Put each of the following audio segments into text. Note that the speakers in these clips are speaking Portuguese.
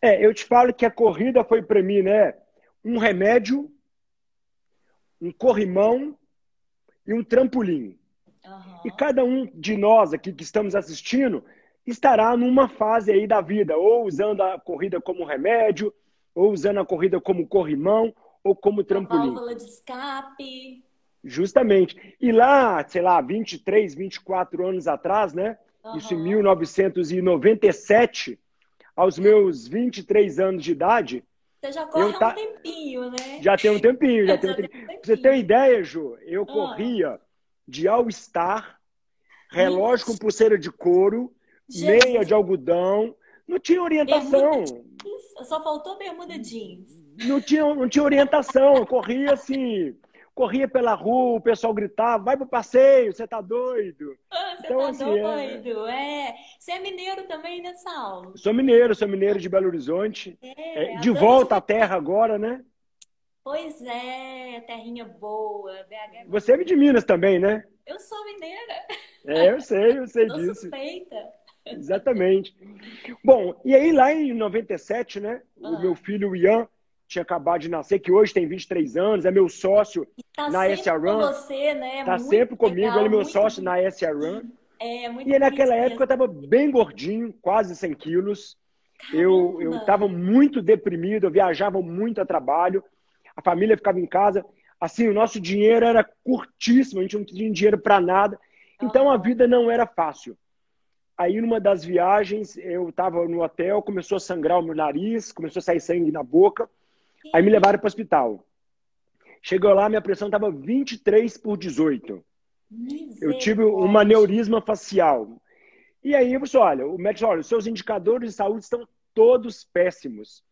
É, eu te falo que a corrida foi para mim, né? Um remédio, um corrimão e um trampolim. Uhum. E cada um de nós aqui que estamos assistindo estará numa fase aí da vida, ou usando a corrida como remédio, ou usando a corrida como corrimão, ou como trampolim. válvula de escape. Justamente. E lá, sei lá, 23, 24 anos atrás, né? Uhum. Isso em 1997, aos meus 23 anos de idade. Você já corre um tempinho, né? Já tem um tempinho, já tem um tempinho. Pra você ter uma ideia, Ju, eu uhum. corria de All-Star, relógio com pulseira de couro, Jesus. meia de algodão. Não tinha orientação. Só faltou bermuda jeans. Não tinha, não tinha orientação. Eu corria assim, corria pela rua, o pessoal gritava, vai pro passeio, você tá doido. Ah, você então, tá assim, é. doido, é... é. Você é mineiro também, né, Saulo? Sou mineiro, sou mineiro de Belo Horizonte. É, é, de volta à terra agora, né? Pois é, terrinha boa. BH Você é de Minas também, né? Eu sou mineira. É, eu sei, eu sei disso. suspeita. Exatamente. Bom, e aí lá em 97, né? Ah. O meu filho, Ian, tinha acabado de nascer, que hoje tem 23 anos, é meu sócio tá na SA Run. Com você, né? Tá muito sempre comigo, legal, ele é meu sócio na SA Run. É, muito e naquela época eu tava bem gordinho, quase 100 quilos. Eu, eu tava muito deprimido, eu viajava muito a trabalho, a família ficava em casa. Assim, o nosso dinheiro era curtíssimo, a gente não tinha dinheiro para nada. Então a vida não era fácil. Aí, numa das viagens, eu estava no hotel, começou a sangrar o meu nariz, começou a sair sangue na boca. Aí me levaram para o hospital. Chegou lá, minha pressão estava 23 por 18. Eu tive uma aneurisma facial. E aí eu falei, olha, o médico olha, os seus indicadores de saúde estão todos péssimos.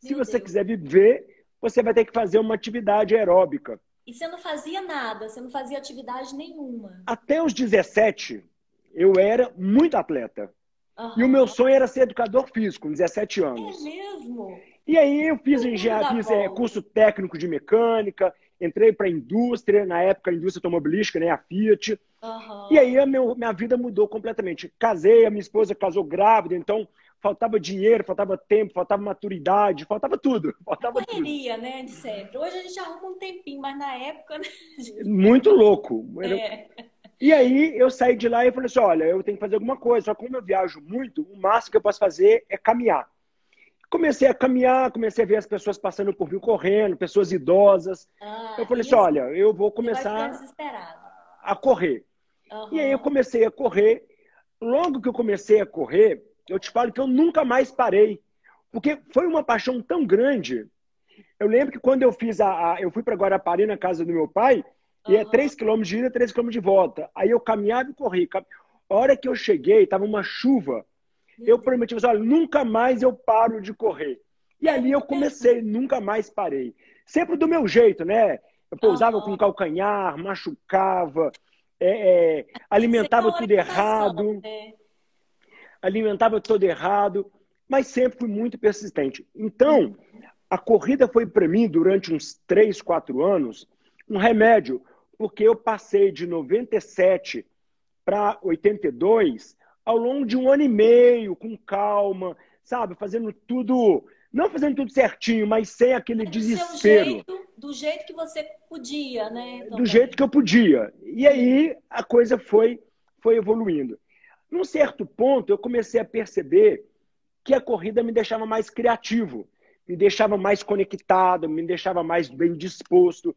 Se você Deus. quiser viver, você vai ter que fazer uma atividade aeróbica. E você não fazia nada, você não fazia atividade nenhuma. Até os 17, eu era muito atleta. Uhum. E o meu sonho era ser educador físico, com 17 anos. É mesmo? E aí eu fiz, engenharia, fiz é, curso técnico de mecânica, entrei para a indústria, na época a indústria automobilística, né, a Fiat. Uhum. E aí a meu, minha vida mudou completamente. Casei, a minha esposa casou grávida, então faltava dinheiro, faltava tempo, faltava maturidade, faltava tudo. Faltava correria, tudo. né, de sempre. Hoje a gente arruma um tempinho, mas na época... Né? Muito louco. É. E aí eu saí de lá e falei assim, olha, eu tenho que fazer alguma coisa. Só que como eu viajo muito, o máximo que eu posso fazer é caminhar. Comecei a caminhar, comecei a ver as pessoas passando por mim correndo, pessoas idosas. Ah, eu falei assim, olha, eu vou começar a correr. Uhum. E aí eu comecei a correr. Logo que eu comecei a correr, eu te falo que eu nunca mais parei. Porque foi uma paixão tão grande. Eu lembro que quando eu fiz a. a eu fui para Guarapari, na casa do meu pai, Uhum. E é 3 km de ida, 3 km de volta. Aí eu caminhava e corria. A hora que eu cheguei, estava uma chuva. Eu prometi, olha, nunca mais eu paro de correr. E ali eu comecei, nunca mais parei. Sempre do meu jeito, né? Eu pousava uhum. com calcanhar, machucava, é, é, alimentava tudo errado. Né? Alimentava tudo errado, mas sempre fui muito persistente. Então, a corrida foi para mim, durante uns 3, 4 anos, um remédio porque eu passei de 97 para 82 ao longo de um ano e meio, com calma, sabe? Fazendo tudo, não fazendo tudo certinho, mas sem aquele do desespero. Jeito, do jeito que você podia, né? Também. Do jeito que eu podia. E aí a coisa foi, foi evoluindo. Num certo ponto, eu comecei a perceber que a corrida me deixava mais criativo, me deixava mais conectado, me deixava mais bem disposto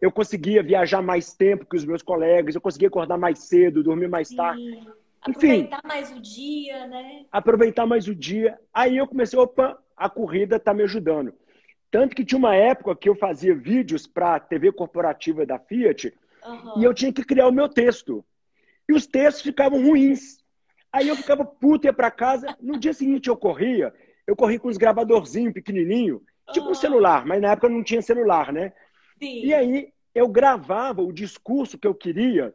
eu conseguia viajar mais tempo que os meus colegas, eu conseguia acordar mais cedo, dormir mais Sim. Enfim, aproveitar mais o dia, né? Aproveitar mais o dia. Aí eu comecei, opa, a corrida está me ajudando. Tanto que tinha uma época que eu fazia vídeos para a TV corporativa da Fiat uhum. e eu tinha que criar o meu texto. E os textos ficavam ruins. Aí eu ficava puto, ia para casa. No dia seguinte eu corria, eu corri com uns gravadorzinhos pequenininho, tipo uhum. um celular, mas na época não tinha celular, né? Sim. E aí eu gravava o discurso que eu queria,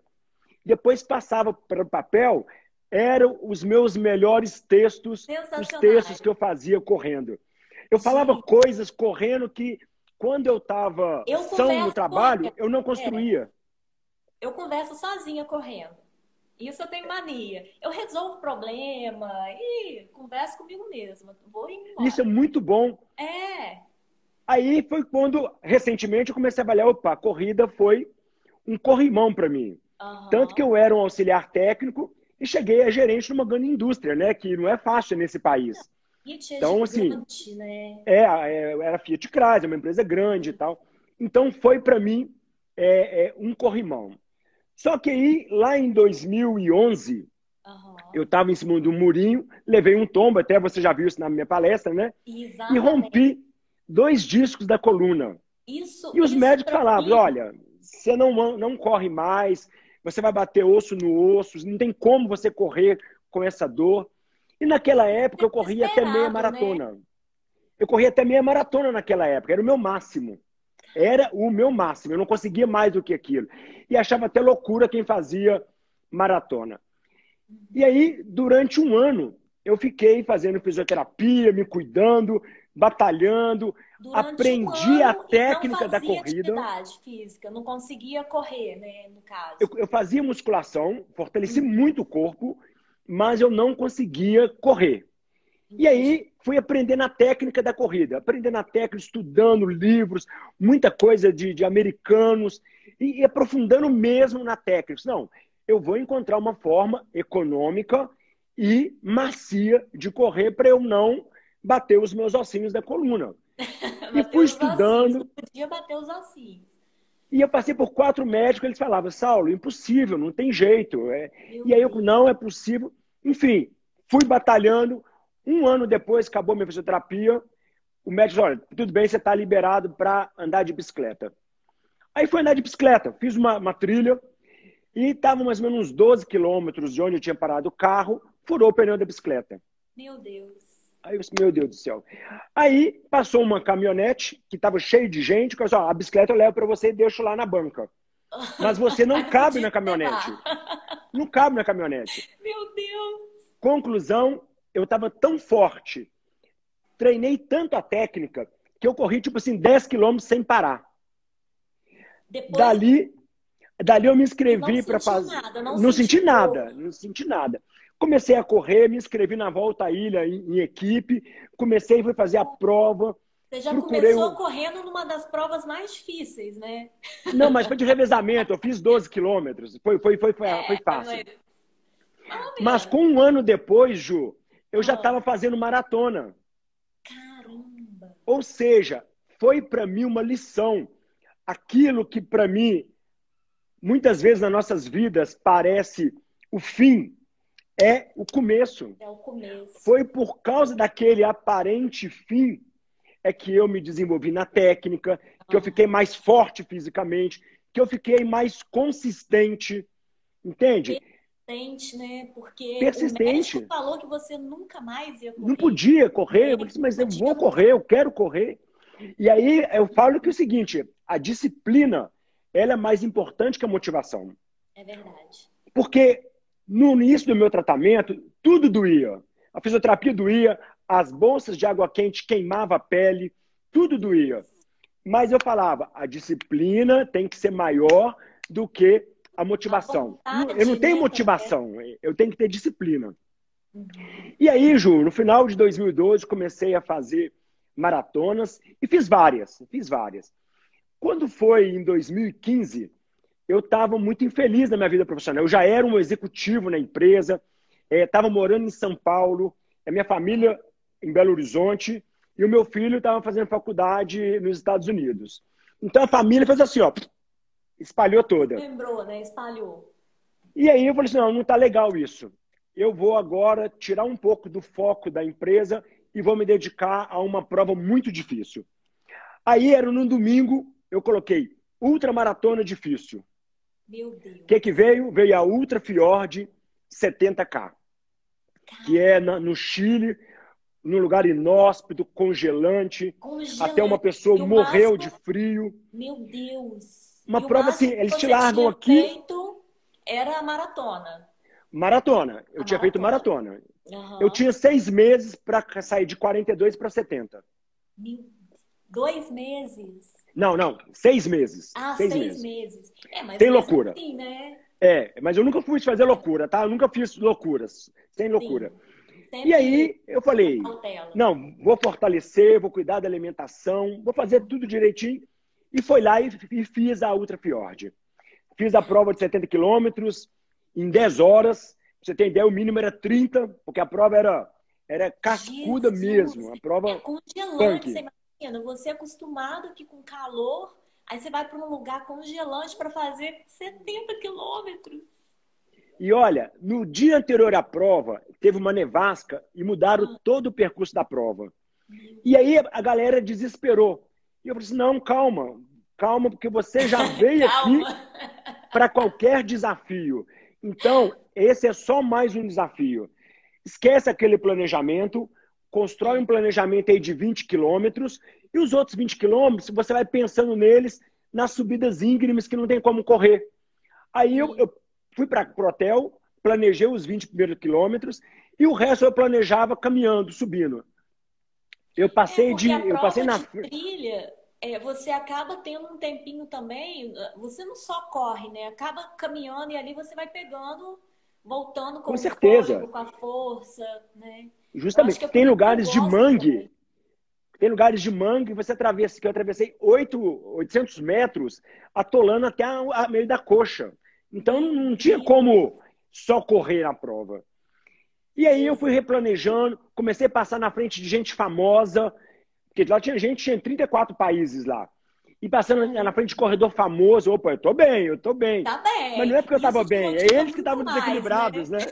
depois passava para o papel, eram os meus melhores textos, os textos que eu fazia correndo. Eu falava Sim. coisas correndo que, quando eu estava são no trabalho, eu não construía. É. Eu converso sozinha correndo. Isso eu tenho mania. Eu resolvo problema e converso comigo mesma. Vou embora. Isso é muito bom. É. Aí foi quando, recentemente, eu comecei a avaliar, opa, a corrida foi um corrimão para mim. Uhum. Tanto que eu era um auxiliar técnico e cheguei a gerente numa grande indústria, né? Que não é fácil nesse país. Fiat é então, assim, né? é, é, era Fiat Chrysler, uma empresa grande e tal. Então, foi para mim é, é, um corrimão. Só que aí, lá em 2011, uhum. eu estava em cima do murinho, levei um tombo, até você já viu isso na minha palestra, né? Exatamente. E rompi dois discos da coluna. Isso, e os isso médicos falavam, mim... olha, você não, não corre mais, você vai bater osso no osso, não tem como você correr com essa dor. E naquela época eu corria até meia né? maratona. Né? Eu corria até meia maratona naquela época, era o meu máximo. Era o meu máximo, eu não conseguia mais do que aquilo. E achava até loucura quem fazia maratona. E aí, durante um ano, eu fiquei fazendo fisioterapia, me cuidando, batalhando, Durante aprendi um a técnica da corrida. Física, não conseguia correr, né, no caso. Eu, eu fazia musculação, fortaleci uhum. muito o corpo, mas eu não conseguia correr. E aí fui aprendendo a técnica da corrida, aprendendo a técnica, estudando livros, muita coisa de, de americanos, e, e, aprofundando mesmo na técnica. Não, eu vou encontrar uma forma econômica e macia de correr para eu não bater os meus ossinhos da coluna. e fui estudando. Podia bater os ossinhos. E eu passei por quatro médicos, eles falavam, Saulo, impossível, não tem jeito. É... E aí eu, não, é possível. Enfim, fui batalhando, um ano depois, acabou minha fisioterapia. O médico disse: olha, tudo bem, você está liberado para andar de bicicleta. Aí fui andar de bicicleta, fiz uma, uma trilha e estava mais ou menos uns 12 quilômetros de onde eu tinha parado o carro, furou o pneu da bicicleta. Meu Deus. Aí eu disse, meu Deus do céu. Aí passou uma caminhonete que estava cheia de gente, que eu disse, a bicicleta eu levo para você e deixo lá na banca. Mas você não cabe na caminhonete. Não cabe na caminhonete. Meu Deus. Conclusão, eu estava tão forte, treinei tanto a técnica, que eu corri, tipo assim, 10 quilômetros sem parar. Depois... Dali, dali eu me inscrevi para fazer. Nada, não, não senti nada, não senti nada. Comecei a correr, me inscrevi na volta à ilha em, em equipe, comecei a fazer a prova. Você já começou um... correndo numa das provas mais difíceis, né? Não, mas foi de revezamento, eu fiz 12 quilômetros, foi, foi, foi, foi, é, foi fácil. Mas... mas com um ano depois, Ju, eu já estava fazendo maratona. Caramba! Ou seja, foi para mim uma lição. Aquilo que para mim, muitas vezes nas nossas vidas, parece o fim, é o começo. É o começo. Foi por causa daquele aparente fim é que eu me desenvolvi na técnica, que eu fiquei mais forte fisicamente, que eu fiquei mais consistente. Entende? persistente, né? Porque persistente. o médico falou que você nunca mais ia correr. Não podia correr, eu disse, mas eu vou correr, eu quero correr. E aí eu falo que é o seguinte, a disciplina, ela é mais importante que a motivação. É verdade. Porque no início do meu tratamento, tudo doía. A fisioterapia doía, as bolsas de água quente queimava a pele, tudo doía. Mas eu falava, a disciplina tem que ser maior do que a motivação. A eu não tenho né, motivação, eu tenho que ter disciplina. Uhum. E aí, Ju, no final de 2012, comecei a fazer maratonas e fiz várias, fiz várias. Quando foi em 2015, eu estava muito infeliz na minha vida profissional. Eu já era um executivo na empresa, estava é, morando em São Paulo, a minha família em Belo Horizonte e o meu filho estava fazendo faculdade nos Estados Unidos. Então a família fez assim, ó, espalhou toda. Lembrou, né? Espalhou. E aí eu falei assim, não, não tá legal isso. Eu vou agora tirar um pouco do foco da empresa e vou me dedicar a uma prova muito difícil. Aí era num domingo, eu coloquei ultramaratona difícil. Meu Deus. O que, que veio? Veio a Ultra Fjord 70K, Caramba. que é na, no Chile, num lugar inóspito, congelante, congelante. até uma pessoa morreu máximo... de frio. Meu Deus. Uma prova assim, eles te largam aqui. Era a maratona. Maratona. Eu a tinha maratona. feito maratona. Uhum. Eu tinha seis meses para sair de 42 para 70. Mil... Dois meses? Não, não. Seis meses. Ah, seis, seis meses. meses. É, Tem loucura. Assim, né? É, mas eu nunca fui fazer loucura, tá? Eu nunca fiz loucuras, sem loucura. Sim. E aí eu falei, não, vou fortalecer, vou cuidar da alimentação, vou fazer tudo direitinho. E foi lá e, e fiz a Ultra Fjord. Fiz a prova de 70 quilômetros em 10 horas. Pra você tem ideia, o mínimo era 30, porque a prova era, era cascuda Jesus. mesmo. A prova é congelante, punk. você imagina. Você é acostumado aqui com calor, aí você vai para um lugar congelante para fazer 70 quilômetros. E olha, no dia anterior à prova, teve uma nevasca e mudaram ah. todo o percurso da prova. E aí a galera desesperou. E eu falei assim: não, calma, calma, porque você já veio aqui para qualquer desafio. Então, esse é só mais um desafio. Esquece aquele planejamento, constrói um planejamento aí de 20 quilômetros e os outros 20 quilômetros você vai pensando neles nas subidas íngremes que não tem como correr. Aí eu, eu fui para o hotel, planejei os 20 primeiros quilômetros e o resto eu planejava caminhando, subindo. Eu passei é de. Eu passei na. Trilha, é, você acaba tendo um tempinho também. Você não só corre, né? Acaba caminhando e ali você vai pegando, voltando com, com certeza. Fôlego, com a força, né? Justamente. Tem lugares de mangue. Tem lugares de mangue, você atravessa, que eu atravessei 8, 800 metros, atolando até a, a meio da coxa. Então não tinha como só correr na prova. E aí eu fui replanejando, comecei a passar na frente de gente famosa, porque lá tinha gente, tinha 34 países lá. E passando na frente de corredor famoso, opa, eu tô bem, eu tô bem. Tá bem. Mas não é porque eu tava bem, é eles que estavam desequilibrados, né? né?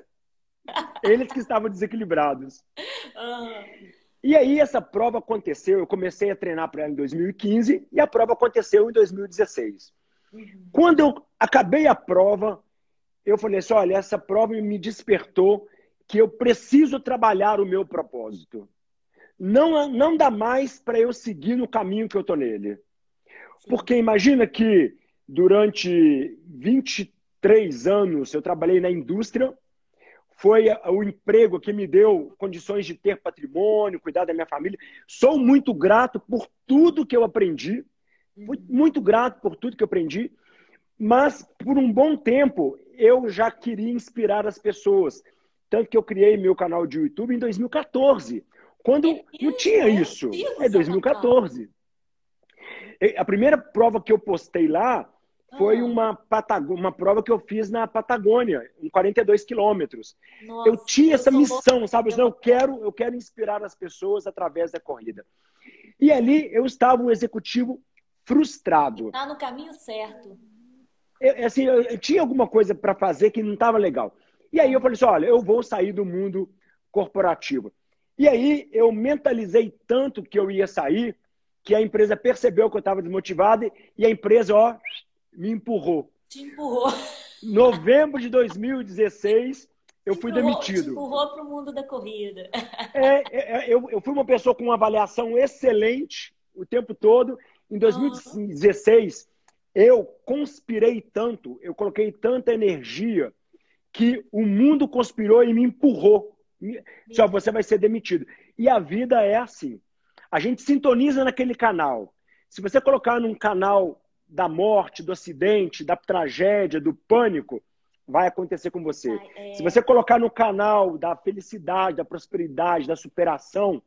Eles que estavam desequilibrados. Uhum. E aí essa prova aconteceu, eu comecei a treinar para ela em 2015 e a prova aconteceu em 2016. Uhum. Quando eu acabei a prova, eu falei assim: olha, essa prova me despertou que eu preciso trabalhar o meu propósito. Não, não dá mais para eu seguir no caminho que eu estou nele. Porque imagina que durante 23 anos eu trabalhei na indústria, foi o emprego que me deu condições de ter patrimônio, cuidar da minha família. Sou muito grato por tudo que eu aprendi, Fui muito grato por tudo que eu aprendi, mas por um bom tempo eu já queria inspirar as pessoas. Tanto que eu criei meu canal de YouTube em 2014, quando não tinha isso. É 2014. A primeira prova que eu postei lá foi ah. uma, uma prova que eu fiz na Patagônia, em 42 quilômetros. Eu tinha essa missão, sabe? Eu quero, eu quero inspirar as pessoas através da corrida. E ali eu estava um executivo frustrado. Está no caminho certo. Eu, assim, eu, eu tinha alguma coisa para fazer que não estava legal. E aí eu falei assim, olha, eu vou sair do mundo corporativo. E aí eu mentalizei tanto que eu ia sair, que a empresa percebeu que eu estava desmotivado e a empresa, ó, me empurrou. Te empurrou. Novembro de 2016, eu fui empurrou, demitido. Te empurrou para o mundo da corrida. É, é, é, eu, eu fui uma pessoa com uma avaliação excelente o tempo todo em 2016, eu conspirei tanto, eu coloquei tanta energia que o mundo conspirou e me empurrou. Só você vai ser demitido. E a vida é assim. A gente sintoniza naquele canal. Se você colocar num canal da morte, do acidente, da tragédia, do pânico, vai acontecer com você. É... Se você colocar no canal da felicidade, da prosperidade, da superação,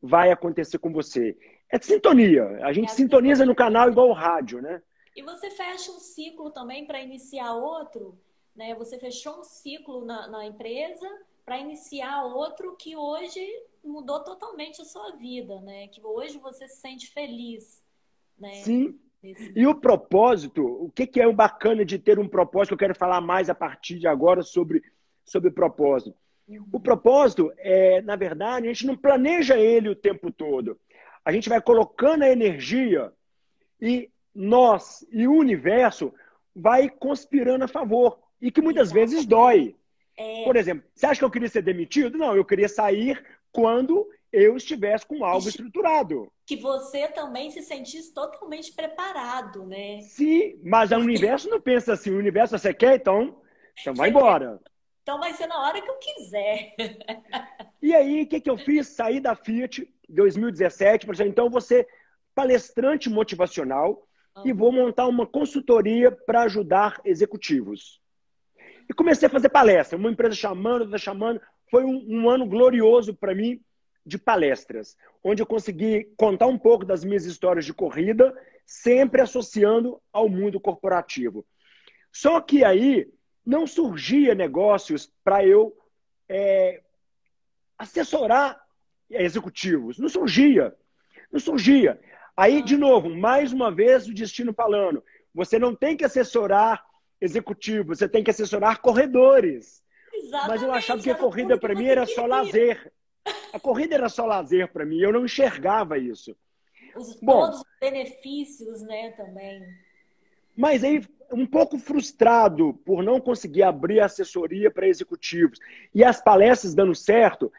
vai acontecer com você. É sintonia. A gente é sintoniza no canal igual o rádio, né? E você fecha um ciclo também para iniciar outro, né? Você fechou um ciclo na, na empresa para iniciar outro que hoje mudou totalmente a sua vida, né? Que hoje você se sente feliz, né? Sim. E o propósito, o que, que é o bacana de ter um propósito? Eu quero falar mais a partir de agora sobre, sobre propósito. O propósito é, na verdade, a gente não planeja ele o tempo todo. A gente vai colocando a energia e nós e o universo vai conspirando a favor. E que muitas Exatamente. vezes dói. É... Por exemplo, você acha que eu queria ser demitido? Não, eu queria sair quando eu estivesse com algo estruturado. Que você também se sentisse totalmente preparado, né? Sim, mas o universo não pensa assim. O universo, você quer, então, então vai embora. Então vai ser na hora que eu quiser. E aí, o que, que eu fiz? Saí da Fiat em 2017, falei, então ser palestrante motivacional uhum. e vou montar uma consultoria para ajudar executivos. E comecei a fazer palestra. Uma empresa chamando, outra chamando. Foi um, um ano glorioso para mim de palestras, onde eu consegui contar um pouco das minhas histórias de corrida, sempre associando ao mundo corporativo. Só que aí não surgia negócios para eu é, assessorar executivos. Não surgia. Não surgia. Aí, de novo, mais uma vez o destino falando: você não tem que assessorar executivos, você tem que assessorar corredores. Exatamente, Mas eu achava que a corrida para mim era só lazer. A corrida era só lazer para mim, eu não enxergava isso. Os, Bom, todos os benefícios, né, também. Mas aí, um pouco frustrado por não conseguir abrir assessoria para executivos e as palestras dando certo,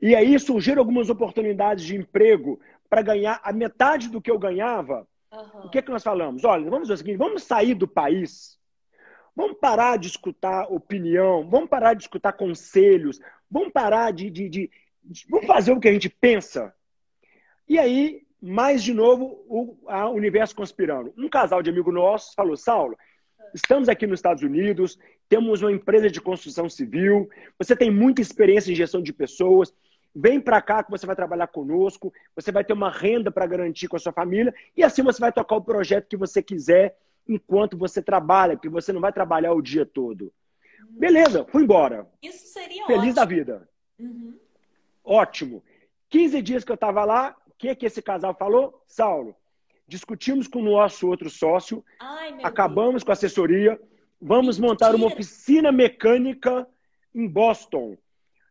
e aí surgiram algumas oportunidades de emprego para ganhar a metade do que eu ganhava. Uhum. O que, é que nós falamos? Olha, vamos fazer o seguinte: vamos sair do país, vamos parar de escutar opinião, vamos parar de escutar conselhos, vamos parar de, de, de, de vamos fazer o que a gente pensa. E aí, mais de novo, o a universo conspirando. Um casal de amigo nossos falou: Saulo, estamos aqui nos Estados Unidos, temos uma empresa de construção civil, você tem muita experiência em gestão de pessoas, vem para cá que você vai trabalhar conosco, você vai ter uma renda para garantir com a sua família e assim você vai tocar o projeto que você quiser enquanto você trabalha, porque você não vai trabalhar o dia todo. Beleza, fui embora. Isso seria Feliz ótimo. da vida. Uhum. Ótimo. 15 dias que eu estava lá, o que, que esse casal falou? Saulo, discutimos com o nosso outro sócio, Ai, acabamos Deus. com a assessoria, vamos Mentira. montar uma oficina mecânica em Boston.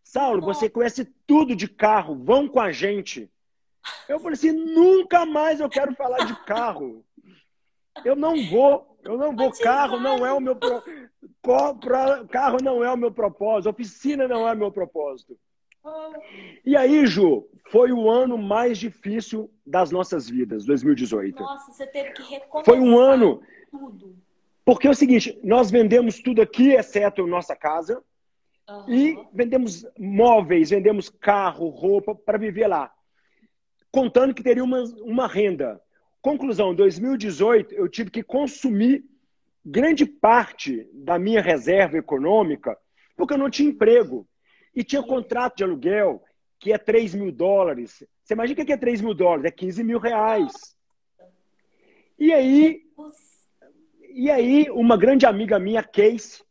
Saulo, você conhece tudo de carro, vão com a gente. Eu falei assim, nunca mais eu quero falar de carro. Eu não vou, eu não vou. Carro não é o meu pro... carro não é o meu propósito, oficina não é o meu propósito. E aí, Ju, foi o ano mais difícil das nossas vidas, 2018. Nossa, você teve que recomeçar Foi um ano. Tudo. Porque é o seguinte, nós vendemos tudo aqui, exceto nossa casa. Uhum. E vendemos móveis, vendemos carro, roupa para viver lá. Contando que teria uma, uma renda. Conclusão, 2018 eu tive que consumir grande parte da minha reserva econômica porque eu não tinha emprego. E tinha contrato de aluguel que é 3 mil dólares. Você imagina o que é 3 mil dólares? É 15 mil reais. E aí, e aí uma grande amiga minha, Case,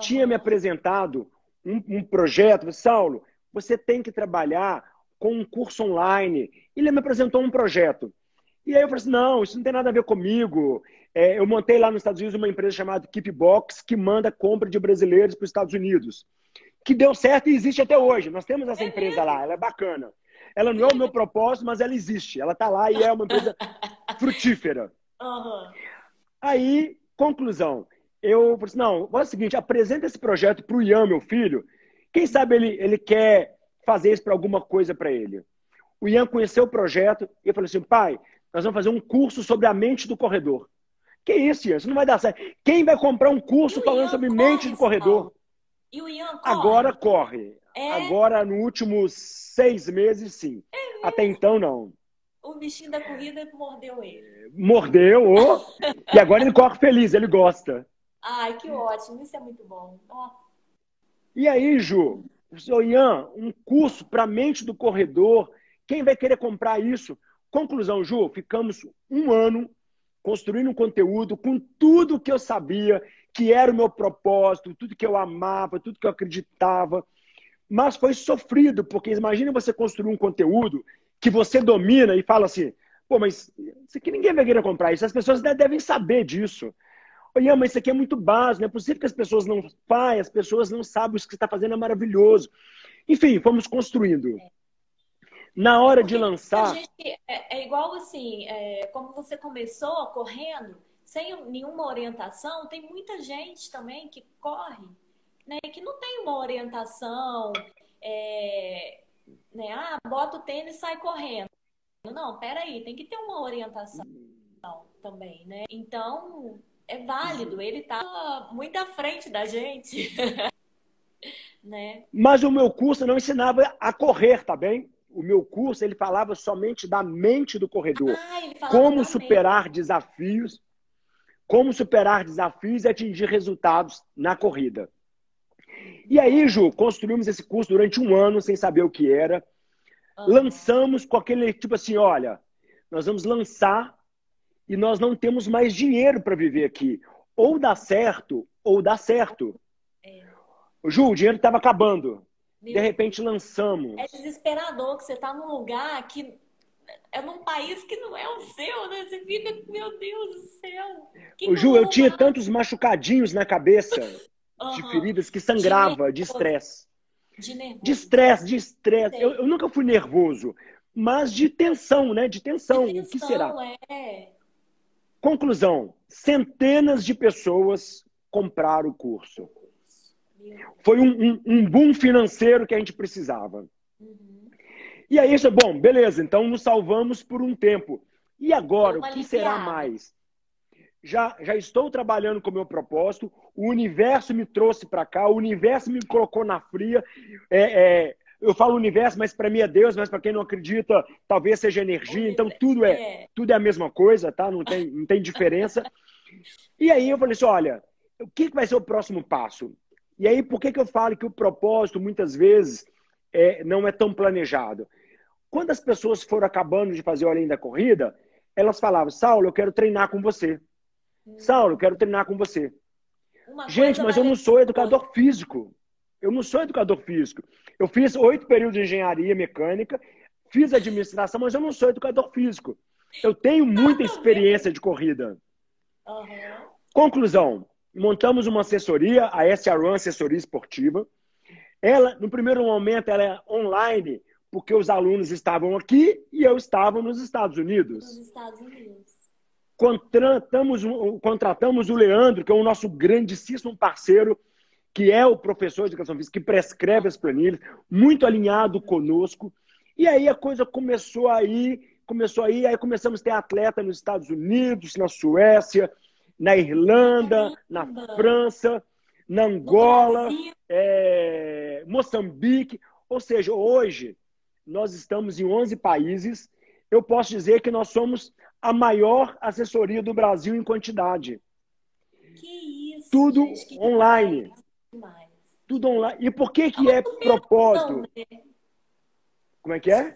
tinha me apresentado um, um projeto, Saulo, você tem que trabalhar com um curso online. Ele me apresentou um projeto. E aí eu falei assim, não, isso não tem nada a ver comigo. É, eu montei lá nos Estados Unidos uma empresa chamada Keepbox, que manda compra de brasileiros para os Estados Unidos. Que deu certo e existe até hoje. Nós temos essa é empresa lá, ela é bacana. Ela não é o meu propósito, mas ela existe. Ela está lá e é uma empresa frutífera. Uhum. Aí, conclusão eu falei assim, não, é o seguinte, apresenta esse projeto para o Ian, meu filho. Quem sabe ele, ele quer fazer isso para alguma coisa para ele. O Ian conheceu o projeto e falou assim, pai, nós vamos fazer um curso sobre a mente do corredor. Que isso, Ian? Isso não vai dar certo. Quem vai comprar um curso falando sobre mente do corredor? E o Ian corre? Agora corre. É? Agora, nos últimos seis meses, sim. É Até então, não. O bichinho da corrida mordeu ele. Mordeu, oh, e agora ele corre feliz, ele gosta. Ai, que ótimo, isso é muito bom. Oh. E aí, Ju, o Ian, um curso para a mente do corredor, quem vai querer comprar isso? Conclusão, Ju, ficamos um ano construindo um conteúdo com tudo que eu sabia, que era o meu propósito, tudo que eu amava, tudo que eu acreditava. Mas foi sofrido, porque imagine você construir um conteúdo que você domina e fala assim, pô, mas isso aqui ninguém vai querer comprar isso. As pessoas devem saber disso. Ian, mas isso aqui é muito básico, não é possível que as pessoas não pai, as pessoas não sabem o que você está fazendo é maravilhoso. Enfim, fomos construindo. Na hora Porque de lançar. Gente, é, é, igual assim, é, como você começou correndo, sem nenhuma orientação, tem muita gente também que corre, né, que não tem uma orientação, é, né, ah, bota o tênis e sai correndo. Não, peraí, tem que ter uma orientação também, né? Então, é válido, ele está muito à frente da gente. né? Mas o meu curso não ensinava a correr, tá bem? O meu curso ele falava somente da mente do corredor. Ah, como superar desafios, como superar desafios e atingir resultados na corrida. E aí, Ju, construímos esse curso durante um ano sem saber o que era. Uhum. Lançamos com aquele tipo assim: olha, nós vamos lançar e nós não temos mais dinheiro para viver aqui. Ou dá certo, ou dá certo. É. Ju, o dinheiro estava acabando. Meu de repente lançamos. É desesperador que você está num lugar que é num país que não é o seu, né? Você fica, meu Deus do céu. Ô, Ju, eu tinha tantos machucadinhos na cabeça uhum. de feridas que sangrava de estresse. De estresse, de estresse. Eu, eu, nunca fui nervoso, mas de tensão, né? De tensão. De tensão o que será? É. Conclusão: centenas de pessoas compraram o curso. Foi um, um, um boom financeiro que a gente precisava. Uhum. E aí, bom, beleza, então nos salvamos por um tempo. E agora, o que será mais? Já, já estou trabalhando com o meu propósito, o universo me trouxe para cá, o universo me colocou na fria. É, é, eu falo universo, mas para mim é Deus, mas para quem não acredita, talvez seja energia. Então tudo é, é, tudo é a mesma coisa, tá? Não tem, não tem diferença. E aí eu falei assim, olha, o que vai ser o próximo passo? E aí, por que, que eu falo que o propósito, muitas vezes, é, não é tão planejado? Quando as pessoas foram acabando de fazer o Além da Corrida, elas falavam, Saulo, eu quero treinar com você. Hum. Saulo, eu quero treinar com você. Uma Gente, mas eu não sou educador físico. Eu não sou educador físico. Eu fiz oito períodos de engenharia mecânica, fiz administração, mas eu não sou educador físico. Eu tenho muita experiência de corrida. Uhum. Conclusão: montamos uma assessoria, a SRun Assessoria Esportiva. Ela, no primeiro momento, ela é online, porque os alunos estavam aqui e eu estava nos Estados Unidos. Nos Estados Unidos. Contratamos, contratamos o Leandro, que é o nosso grandíssimo parceiro, que é o professor de educação física, que prescreve as planilhas, muito alinhado conosco. E aí a coisa começou aí, começou aí, aí começamos a ter atleta nos Estados Unidos, na Suécia, na Irlanda, na França, na Angola, é, Moçambique. Ou seja, hoje nós estamos em 11 países. Eu posso dizer que nós somos a maior assessoria do Brasil em quantidade. Que isso, Tudo gente, que online. Demais. Tudo online. E por que que é propósito? Né? Como é que é?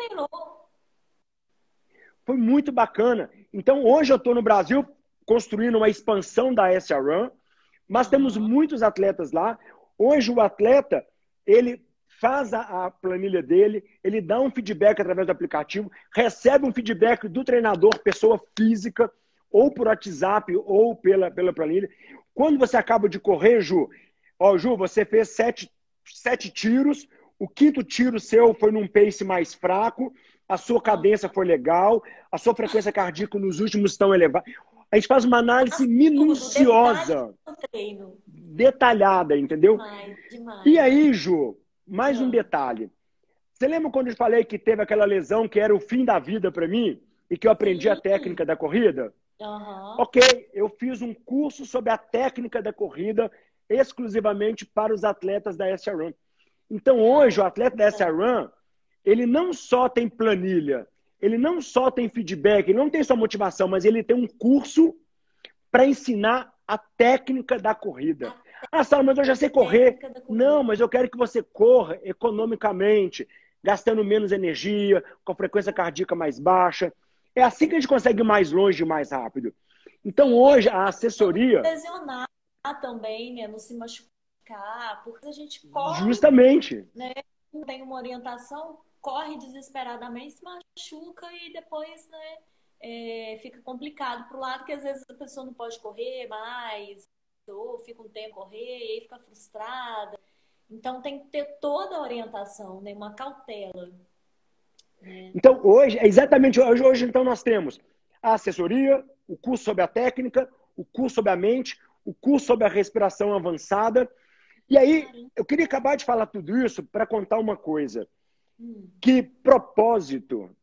Foi muito bacana. Então, hoje eu estou no Brasil construindo uma expansão da SRAM, mas temos muitos atletas lá. Hoje o atleta, ele faz a, planilha dele, ele dá um feedback através do aplicativo, recebe um feedback do treinador, pessoa física, ou por WhatsApp, ou pela, pela planilha. Quando você acaba de correr, Ju, ó, Ju, você fez sete, sete tiros, o quinto tiro seu foi num pace mais fraco, a sua cadência foi legal, a sua frequência cardíaca nos últimos estão elevada. A gente faz uma análise minuciosa, detalhada, entendeu? Demais, demais. E aí, Ju, mais um detalhe. Você lembra quando eu falei que teve aquela lesão que era o fim da vida para mim e que eu aprendi a técnica da corrida? Uhum. Ok, eu fiz um curso sobre a técnica da corrida exclusivamente para os atletas da SRAM. Então hoje o atleta da SRAM, ele não só tem planilha, ele não só tem feedback, ele não tem só motivação, mas ele tem um curso para ensinar a técnica da corrida. Ah, Sala, mas eu já sei correr. Não, mas eu quero que você corra economicamente, gastando menos energia, com frequência cardíaca mais baixa. É assim que a gente consegue ir mais longe e mais rápido. Então, hoje, a assessoria. Lesionar também, né? Não se machucar, porque a gente corre. Justamente. Né? Tem uma orientação corre desesperadamente, se machuca e depois, né, é, fica complicado pro lado que às vezes a pessoa não pode correr mais, ou fica um tempo correr, e aí fica frustrada. Então tem que ter toda a orientação, né, uma cautela. Né? Então hoje, é exatamente hoje, hoje então nós temos a assessoria, o curso sobre a técnica, o curso sobre a mente, o curso sobre a respiração avançada. E aí, eu queria acabar de falar tudo isso para contar uma coisa. Que propósito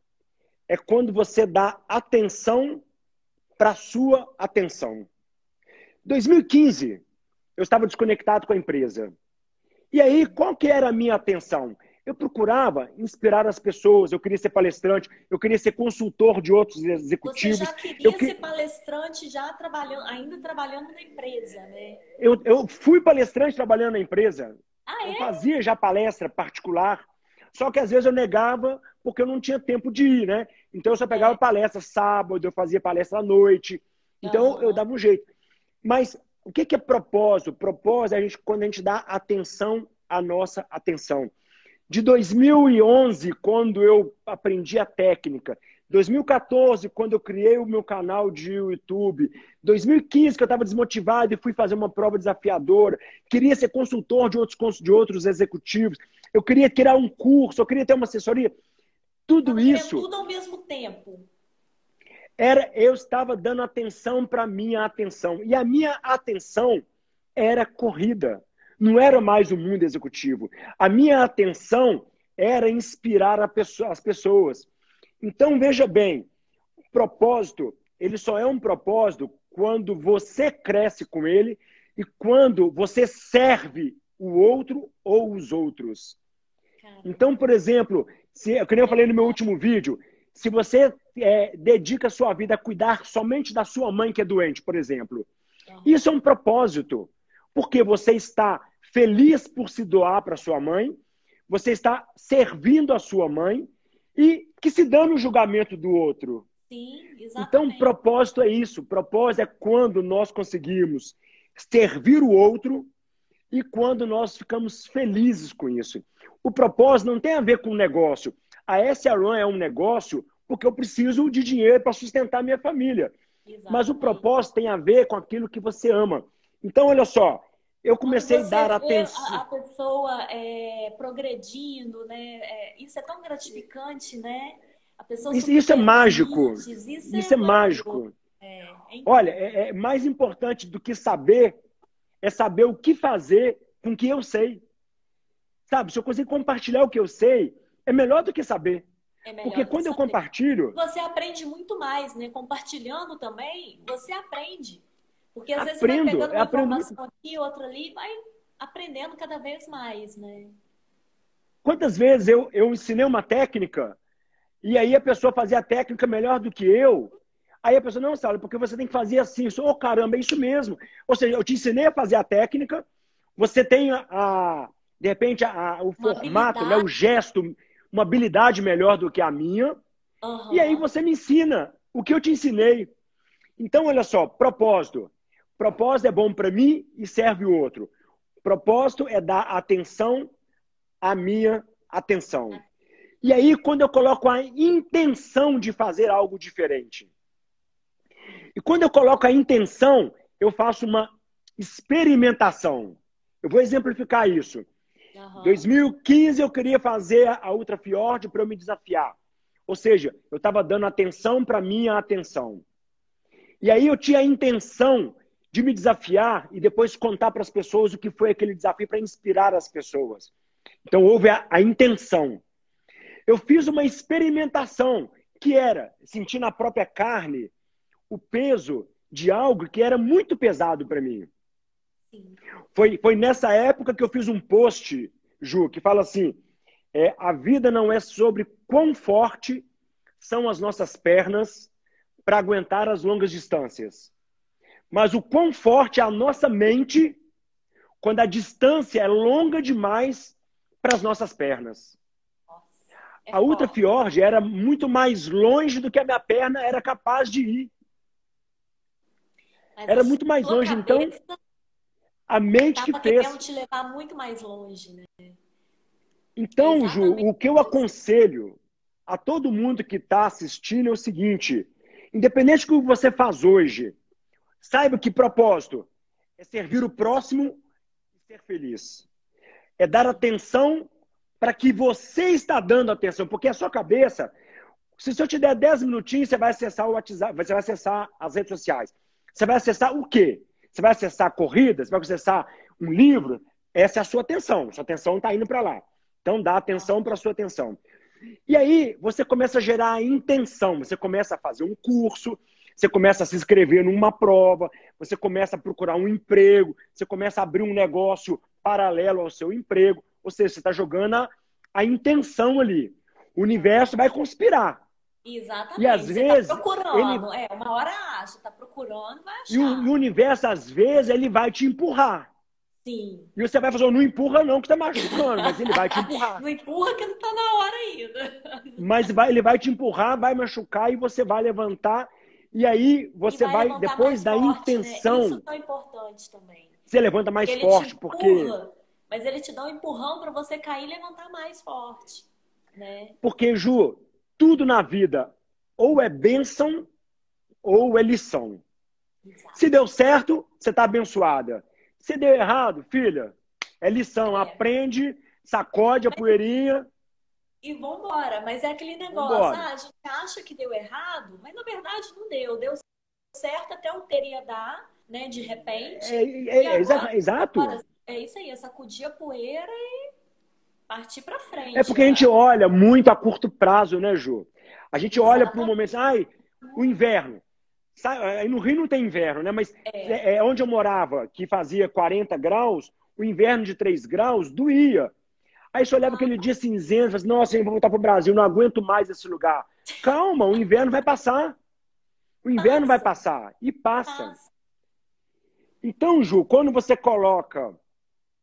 é quando você dá atenção para sua atenção. 2015, eu estava desconectado com a empresa. E aí, qual que era a minha atenção? Eu procurava inspirar as pessoas, eu queria ser palestrante, eu queria ser consultor de outros executivos. Você já queria eu ser palestrante já trabalhando, ainda trabalhando na empresa, né? Eu, eu fui palestrante trabalhando na empresa. Ah, é? Eu fazia já palestra particular, só que às vezes eu negava porque eu não tinha tempo de ir, né? Então eu só pegava é. palestra sábado, eu fazia palestra à noite. Então uhum. eu dava um jeito. Mas o que, é propósito? Propósito é a gente, quando a gente dá atenção à nossa atenção. De 2011, quando eu aprendi a técnica, 2014, quando eu criei o meu canal de YouTube, 2015, que eu estava desmotivado e fui fazer uma prova desafiadora, queria ser consultor de outros, de outros executivos, eu queria criar um curso, eu queria ter uma assessoria. Tudo isso. Tudo ao mesmo tempo. Era, eu estava dando atenção para minha atenção. E a minha atenção era corrida. Não era mais o mundo executivo. A minha atenção era inspirar pessoa, as pessoas. Então, veja bem, o propósito, ele só é um propósito quando você cresce com ele e quando você serve o outro ou os outros. Então, por exemplo, se, como eu falei no meu último vídeo, se você é, dedica sua vida a cuidar somente da sua mãe que é doente, por exemplo, isso é um propósito, porque você está feliz por se doar para sua mãe, você está servindo a sua mãe e que se dá no julgamento do outro. Sim, exatamente. Então, propósito é isso. Propósito é quando nós conseguimos servir o outro e quando nós ficamos felizes com isso. O propósito não tem a ver com o negócio. A SRAM é um negócio porque eu preciso de dinheiro para sustentar minha família. Exatamente. Mas o propósito tem a ver com aquilo que você ama. Então, olha só, eu comecei a dar atenção. A pessoa é, progredindo, né? É, isso é tão gratificante, né? A pessoa isso, isso é mágico. Isso, isso é, é, mágico. É, é Olha, é, é, mais importante do que saber é saber o que fazer com o que eu sei. Sabe, se eu conseguir compartilhar o que eu sei, é melhor do que saber. É Porque quando eu compartilho. Você aprende muito mais, né? Compartilhando também, você aprende. Porque às aprendo, vezes você vai pegando uma aprendo... informação aqui, outra ali, vai aprendendo cada vez mais, né? Quantas vezes eu, eu ensinei uma técnica e aí a pessoa fazia a técnica melhor do que eu? Aí a pessoa, não, Saulo, porque você tem que fazer assim. Ô, oh, caramba, é isso mesmo. Ou seja, eu te ensinei a fazer a técnica, você tem a, a de repente, a, a, o uma formato, né, o gesto, uma habilidade melhor do que a minha. Uhum. E aí você me ensina o que eu te ensinei. Então, olha só, propósito. Propósito é bom para mim e serve o outro. Propósito é dar atenção à minha atenção. E aí, quando eu coloco a intenção de fazer algo diferente. E quando eu coloco a intenção, eu faço uma experimentação. Eu vou exemplificar isso. Uhum. 2015 eu queria fazer a Ultra Fjord para eu me desafiar. Ou seja, eu estava dando atenção para minha atenção. E aí eu tinha a intenção de me desafiar e depois contar para as pessoas o que foi aquele desafio para inspirar as pessoas. Então houve a, a, intenção. Eu fiz uma experimentação que era sentir na própria carne o peso de algo que era muito pesado para mim. Foi, foi nessa época que eu fiz um post, Ju, que fala assim: é, a vida não é sobre quão forte são as nossas pernas para aguentar as longas distâncias mas o quão forte é a nossa mente quando a distância é longa demais para as nossas pernas. é a Ultra Fjord era muito mais longe do que a minha perna era capaz de ir. Mas era muito mais longe, então a mente que fez. te levar muito mais longe, né? Então, Ju, o que eu aconselho a todo mundo que está assistindo é o seguinte: independente do que você faz hoje, Saiba que propósito é servir o próximo e ser feliz. É dar atenção para que você está dando atenção, porque a sua cabeça, se eu te der 10 minutinhos, você vai acessar o WhatsApp, você vai acessar as redes sociais. Você vai acessar o quê? Você vai acessar corrida, você vai acessar um livro, essa é a sua atenção. Sua atenção está indo para lá. Então dá atenção para a sua atenção. E aí você começa a gerar a intenção, você começa a fazer um curso, você começa a se inscrever numa prova, você começa a procurar um emprego, você começa a abrir um negócio paralelo ao seu emprego. Ou seja, você está jogando a, a, intenção ali. O universo vai conspirar. Exatamente. E às você tá vezes. Tá procurando, ele... é, uma hora acha, está procurando, vai achar. E o, e o universo, às vezes, ele vai te empurrar. Sim. E você vai fazer, não empurra não, que tá machucando, mas ele vai te empurrar. Não empurra que não tá na hora ainda. Mas vai, ele vai te empurrar, vai machucar e você vai levantar. E aí você e vai, vai depois da forte, intenção. Né? Isso é importante também. Você levanta mais porque forte, empurra, porque. Mas ele te dá um empurrão para você cair e levantar mais forte. Né? Porque, Ju, tudo na vida ou é bênção ou é lição. Se deu certo, você está abençoada. Se deu errado, filha, é lição. Aprende, sacode a poeirinha. E vambora. Mas é aquele negócio, ah, a gente acha que deu errado, mas na verdade não deu. Deu certo até o teria dar, né? De repente. É, é, é agora, exato. Agora, é isso aí, é sacudir a poeira e partir para frente. É porque né? a gente olha muito a curto prazo, né, Ju? A gente olha para o momento, ai, o inverno. Aí no Rio não tem inverno, né? Mas é. é. é. onde eu morava, que fazia 40 graus, o inverno de 3 graus doía. Aí você olhava aquele dia cinzento, assim, nossa, eu vou voltar para o Brasil, não aguento mais esse lugar. Calma, o inverno vai passar. O inverno passa. vai passar. E passa. passa. Então, Ju, quando você coloca